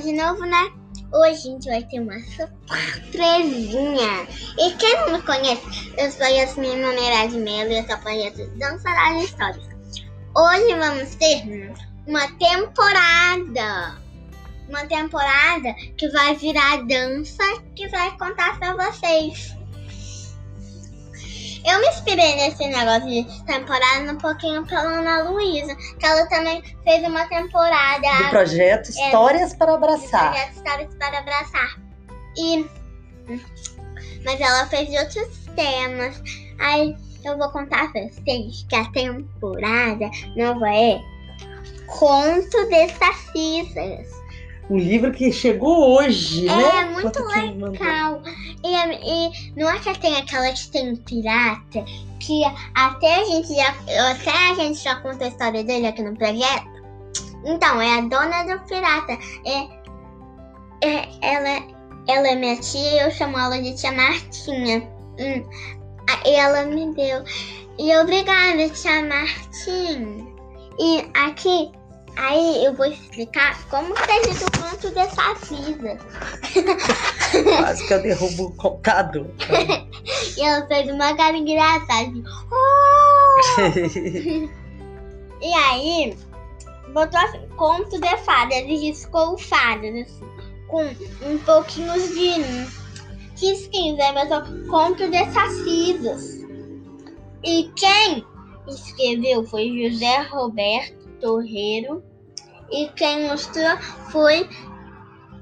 de novo, né? Hoje a gente vai ter uma surpresinha. E quem não me conhece, eu sou Yasmin Maneira de Melo e eu sou projeto Dançará de Histórias. Hoje vamos ter uma temporada. Uma temporada que vai virar dança que vai contar pra vocês. Eu me inspirei nesse negócio de temporada um pouquinho pela Ana Luísa, que ela também fez uma temporada. Do projeto Histórias é, para Abraçar. Do projeto Histórias para Abraçar. E. Mas ela fez outros temas. Aí eu vou contar pra vocês que a temporada nova é Conto de Sacisas um livro que chegou hoje, é, né? É, muito legal. E, e, não é que tem aquela que tem pirata, que até a gente já. Até a gente já conta a história dele aqui no projeto. Então, é a dona do pirata. É, é, ela, ela é minha tia eu chamo ela de tia Martinha. Hum, e ela me deu. E obrigada, tia Martinha. E aqui Aí eu vou explicar como que é o conto dessa vida. Quase que eu derrubo o computador. e ela fez uma cara engraçada. Assim, oh! e aí, botou assim, conto de fadas, riscou fadas, assim, com um pouquinho de risquinhos. Aí botou conto de sacisas. E quem escreveu foi José Roberto Torreiro e quem mostrou foi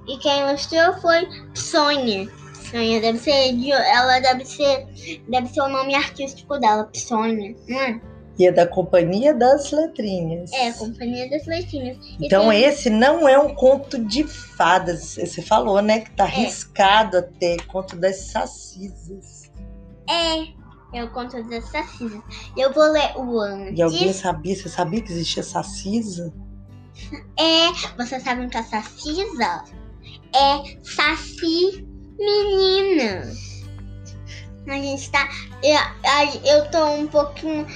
e quem mostrou foi Sônia. Sônia deve ser ela deve ser deve ser o nome artístico dela, Sônia, não é? E é da Companhia das Letrinhas. É, Companhia das Letrinhas. então tem... esse não é um conto de fadas, você falou, né, que tá é. arriscado até, conto das sacisas. É, é o conto das sacisas. Eu vou ler o antes. E alguém sabia? Você sabia que existia sacisa? É, você sabe o que é sacisa? É saci menina. A gente tá. Eu, eu tô um pouquinho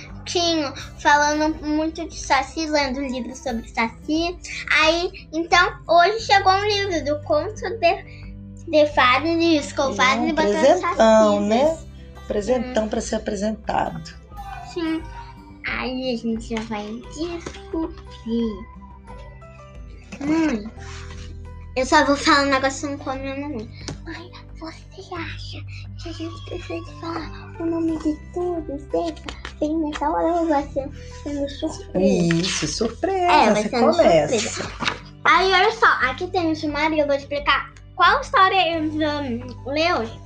falando muito de Saci, lendo livros sobre Saci. Aí, então, hoje chegou um livro do conto de, de fadas e escovadas é, e botando Saci. né? Presentão hum. para ser apresentado. Sim. Aí a gente já vai descobrir. Mãe, eu só vou falar um negócio com a minha mamãe. Mãe, você acha que a gente precisa falar o nome de todos deles? Bem nessa hora vai ser sendo surpresa. Isso, surpresa. É, vai você começa. Surpresa. Aí, olha só, aqui tem o sumário e eu vou explicar qual história eu vou ler hoje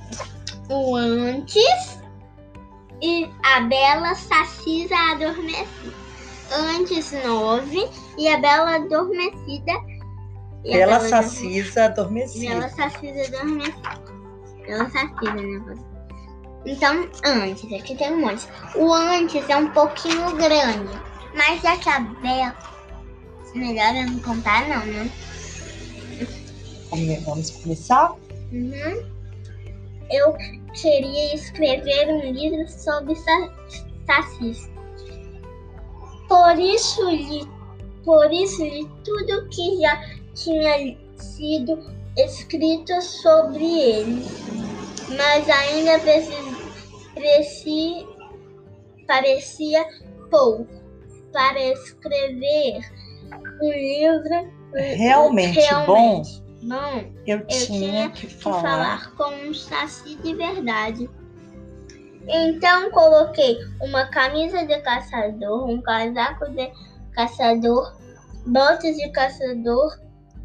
o antes e a Bela Sacisa Adormecida. Antes nove e a Bela Adormecida. E Bela, Bela Sacisa Adormecida. Bela Sacisa Adormecida. Bela Sacisa, né? Então, antes, aqui tem um monte. O antes é um pouquinho grande, mas já que a Bela. Melhor eu não contar, não, né? Vamos começar? Uhum eu queria escrever um livro sobre sacis. Por isso, li, por isso li tudo que já tinha sido escrito sobre ele, mas ainda preci, parecia pouco para escrever um livro realmente, realmente bom não, eu, eu tinha, que, falar. falar com um saci de verdade. Então coloquei uma camisa de caçador, um casaco de caçador, botas de caçador,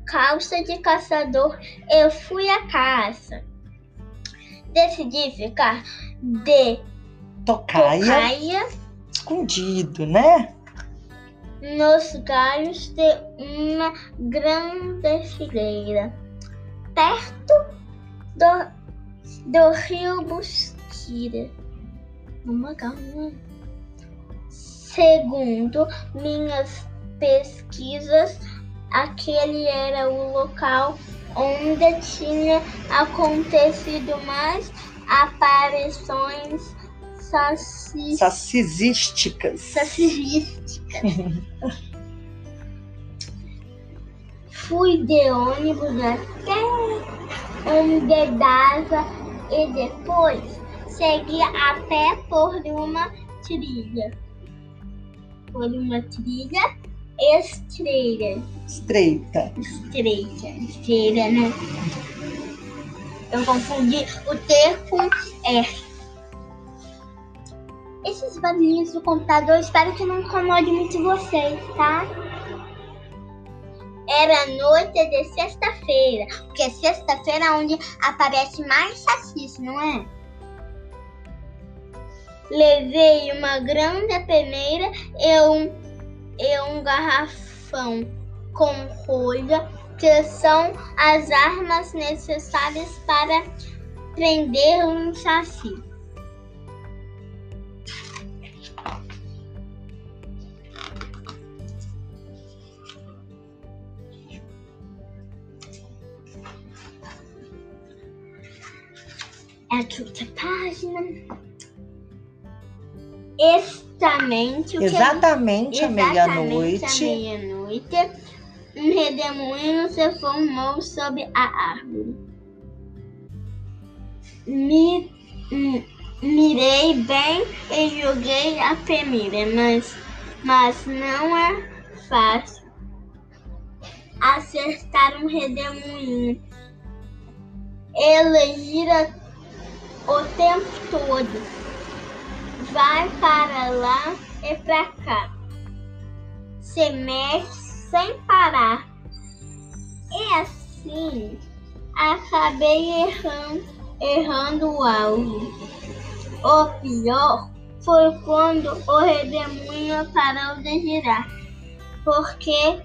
calça de caçador. Eu fui à caça. Decidi ficar de tocaia, tocaia escondido, né? Nos galhos de uma grande figueira, perto do, do rio Busquira. Uma calma. Segundo minhas pesquisas, aquele era o local onde tinha acontecido mais aparições saci... sacizísticas. Sacizísticas. Fui de ônibus até onde dava e depois segui a pé por uma trilha. Por uma trilha estreita. Estreita. Estreita. Estreita, né? Eu confundi o T com R. Esses barulhinhos do computador, espero que não incomode muito vocês, tá? Era noite de sexta-feira, porque sexta-feira é onde aparece mais chassis, não é? Levei uma grande peneira e um, e um garrafão com rolha, que são as armas necessárias para prender um chassi. Outra página. Exatamente Exatamente à meia-noite. meia-noite, um redemoinho se formou sobre a árvore. Mi- mi- mirei bem e joguei a peneira, mas, mas não é fácil acertar um redemoinho. Ele gira o tempo todo vai para lá e para cá. Se mexe sem parar. E assim acabei errando, errando o alvo. O pior foi quando o redemoinho parou de girar. Porque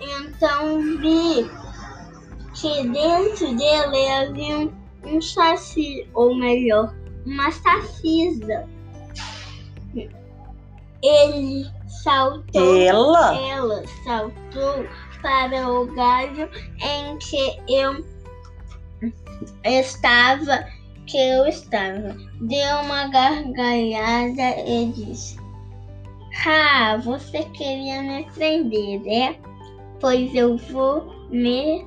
então vi que dentro dele havia um, um chassi, ou melhor, uma sacisa. Ele saltou. Ela? Ela saltou para o galho em que eu estava, que eu estava. Deu uma gargalhada e disse: Ah, você queria me prender, né? Pois eu vou me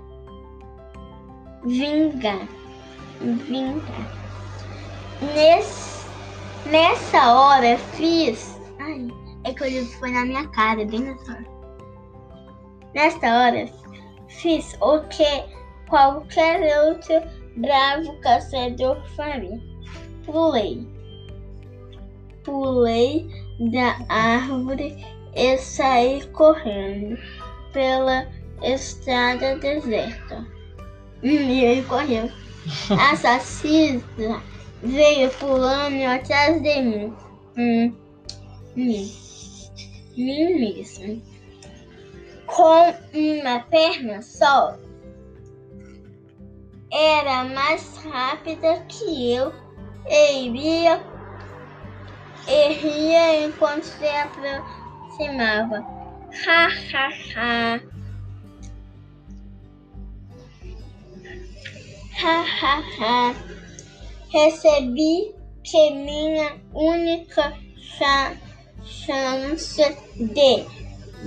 vingar. Vingar. Nesse, nessa hora fiz. Ai, é que o foi na minha cara, bem nessa hora. Nesta hora fiz o que qualquer outro bravo caçador faria. Pulei. Pulei da árvore e saí correndo pela estrada deserta. E ele correu. Assassina veio pulando atrás de mim. Hum, mim. Mim mesmo. Com uma perna só. Era mais rápida que eu e iria e ria enquanto se aproximava. Ha ha ha. Ha ha ha. Recebi que minha única cha- chance de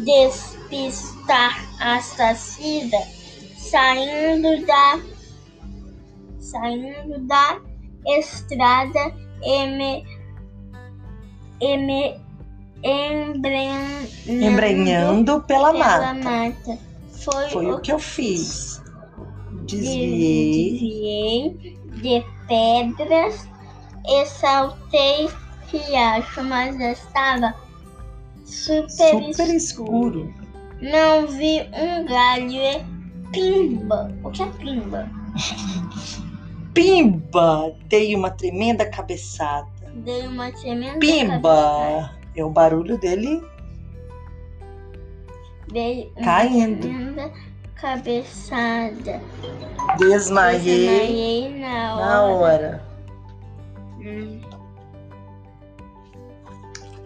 despistar a assassina saindo da saindo da estrada e me, e me embrenhando, Embrenhando pela pela mata. mata. Foi, Foi o que eu fiz. Desviei. De pedras e saltei riacho, mas estava super, Super escuro. escuro. Não vi um galho e pimba. O que é pimba? Pimba! Dei uma tremenda cabeçada. Dei uma tremenda cabeçada. Pimba! É o barulho dele Dei uma Caindo. tremenda cabeçada. desmaiei Desmaiei na hora. na hora. Hum.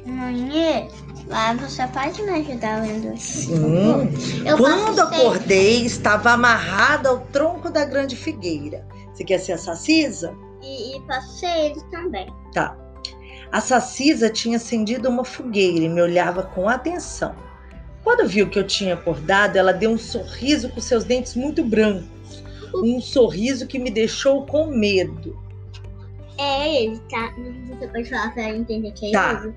Mãe, lá você pode me ajudar lendo? Sim. Eu Quando acordei, estava amarrada ao tronco da grande figueira. Você quer ser a Sacisa? E, e passei ele também. Tá. A Sacisa tinha acendido uma fogueira e me olhava com atenção. Quando viu que eu tinha acordado, ela deu um sorriso com seus dentes muito brancos. Um sorriso que me deixou com medo. É ele, tá? Você pode falar pra ela entender que é Tá. ele?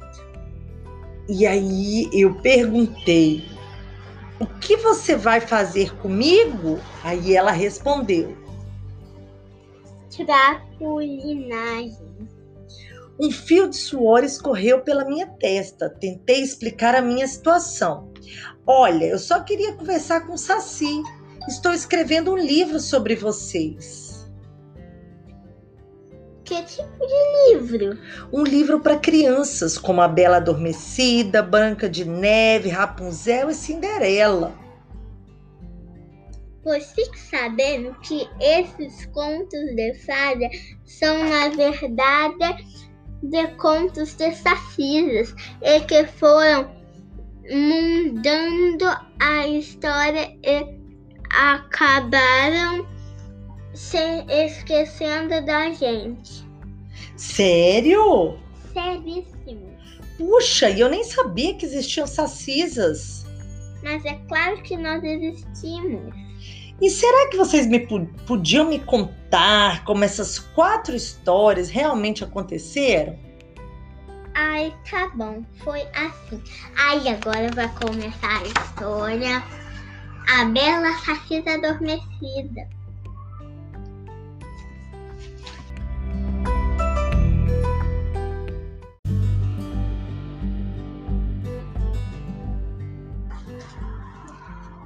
E aí eu perguntei: O que você vai fazer comigo? Aí ela respondeu: Trapulinagem. Um fio de suor escorreu pela minha testa. Tentei explicar a minha situação. Olha, eu só queria conversar com o Saci. Estou escrevendo um livro sobre vocês. Que tipo de livro? Um livro para crianças, como a Bela Adormecida, Branca de Neve, Rapunzel e Cinderela. Pois fique sabendo que esses contos de fada são, na verdade, de contos de sacisas e que foram mudando a história e acabaram se esquecendo da gente. Sério? Seríssimo. Puxa, e eu nem sabia que existiam sacisas. Mas é claro que nós existimos. E será que vocês me podiam me contar como essas quatro histórias realmente aconteceram? Ai, tá bom, foi assim. Aí agora vai começar a história. A Bela Sacisa Adormecida.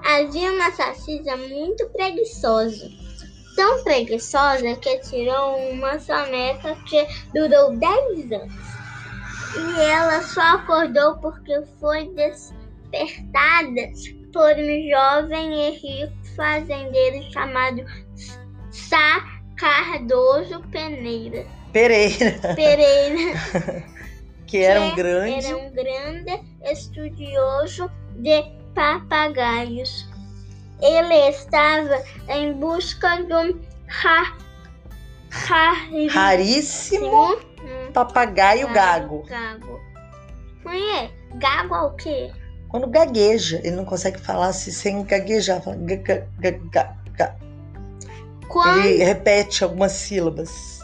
Havia uma sacisa muito preguiçosa. Tão preguiçosa que tirou uma soneca que durou 10 anos. E ela só acordou porque foi despertada por um jovem e rico fazendeiro chamado Sá Cardoso Peneira. Pereira, Pereira que era um grande. era um grande estudioso de papagaios. Ele estava em busca de um ra, raríssimo papagaio gago. Gago. Mãe, é? Gago é o quê? Quando gagueja, ele não consegue falar assim sem gaguejar. fala ga- ga- ga- ga- ga. Quando, Ele repete algumas sílabas.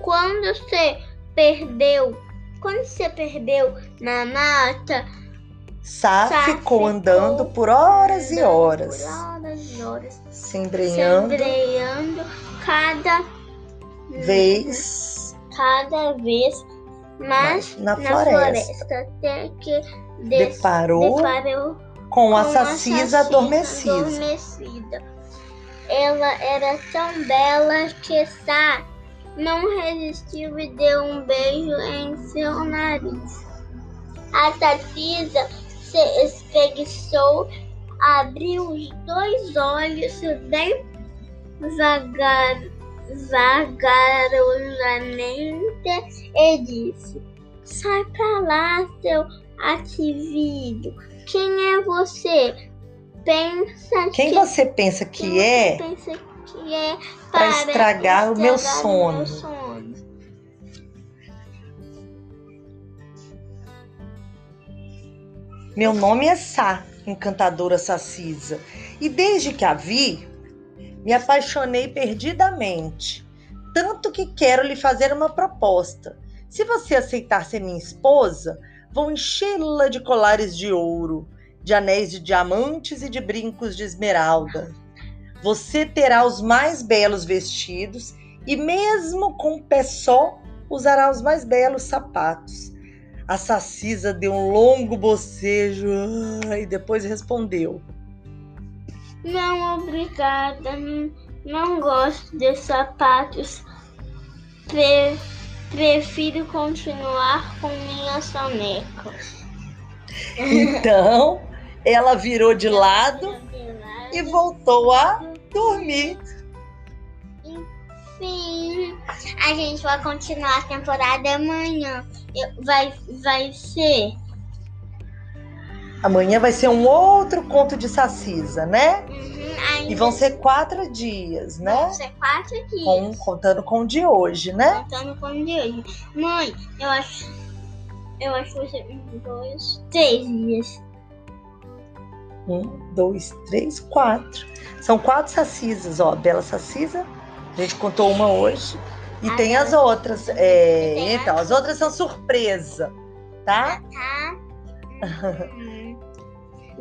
quando você perdeu, quando você perdeu na mata, Sá Sá ficou ficou andando por horas e andando horas, por horas e horas, se embrenhando embreando cada vez cada vez mais na, na floresta. floresta, até que des- Deparou deparou com a sacisa adormecida. adormecida. Ela era tão bela que Sá não resistiu e deu um beijo em seu nariz. A Sacisa se espreguiçou, abriu os dois olhos bem vagar, vagarosamente e disse: Sai pra lá, seu atrevido. Quem é você? Pensa Quem que você pensa que quem é você pensa que é pra estragar o meu estragar sono? meu sono? Meu nome é Sá, encantadora Sacisa, e desde que a vi, me apaixonei perdidamente. Tanto que quero lhe fazer uma proposta. Se você aceitar ser minha esposa, vou enchê-la de colares de ouro, de anéis de diamantes e de brincos de esmeralda. Você terá os mais belos vestidos e, mesmo com um pé só, usará os mais belos sapatos. A Sacisa deu um longo bocejo e depois respondeu: Não, obrigada. Não, gosto de sapatos. Pre- prefiro continuar com minha soneca. Então, ela virou de lado e voltou a dormir. Enfim, a gente vai continuar a temporada amanhã. Vai, vai ser. Amanhã vai ser um outro conto de Sacisa, né? Uhum, e vão ser quatro dias, né? Vão ser quatro dias. Com, contando com o de hoje, né? Contando com o de hoje. Mãe, eu acho. Eu acho que vai ser um, dois, três dias. Um, dois, três, quatro. São quatro sacisas, ó. Bela sacisa. A gente contou uma hoje. E ah, tem tá. as outras. É, tem então, as... outras são surpresa, tá? Ah, tá.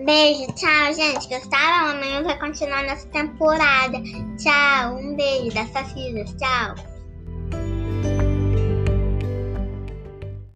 Beijo, tchau, gente. Gostaram? Amanhã vai continuar nossa temporada. Tchau, um beijo das filhas. tchau.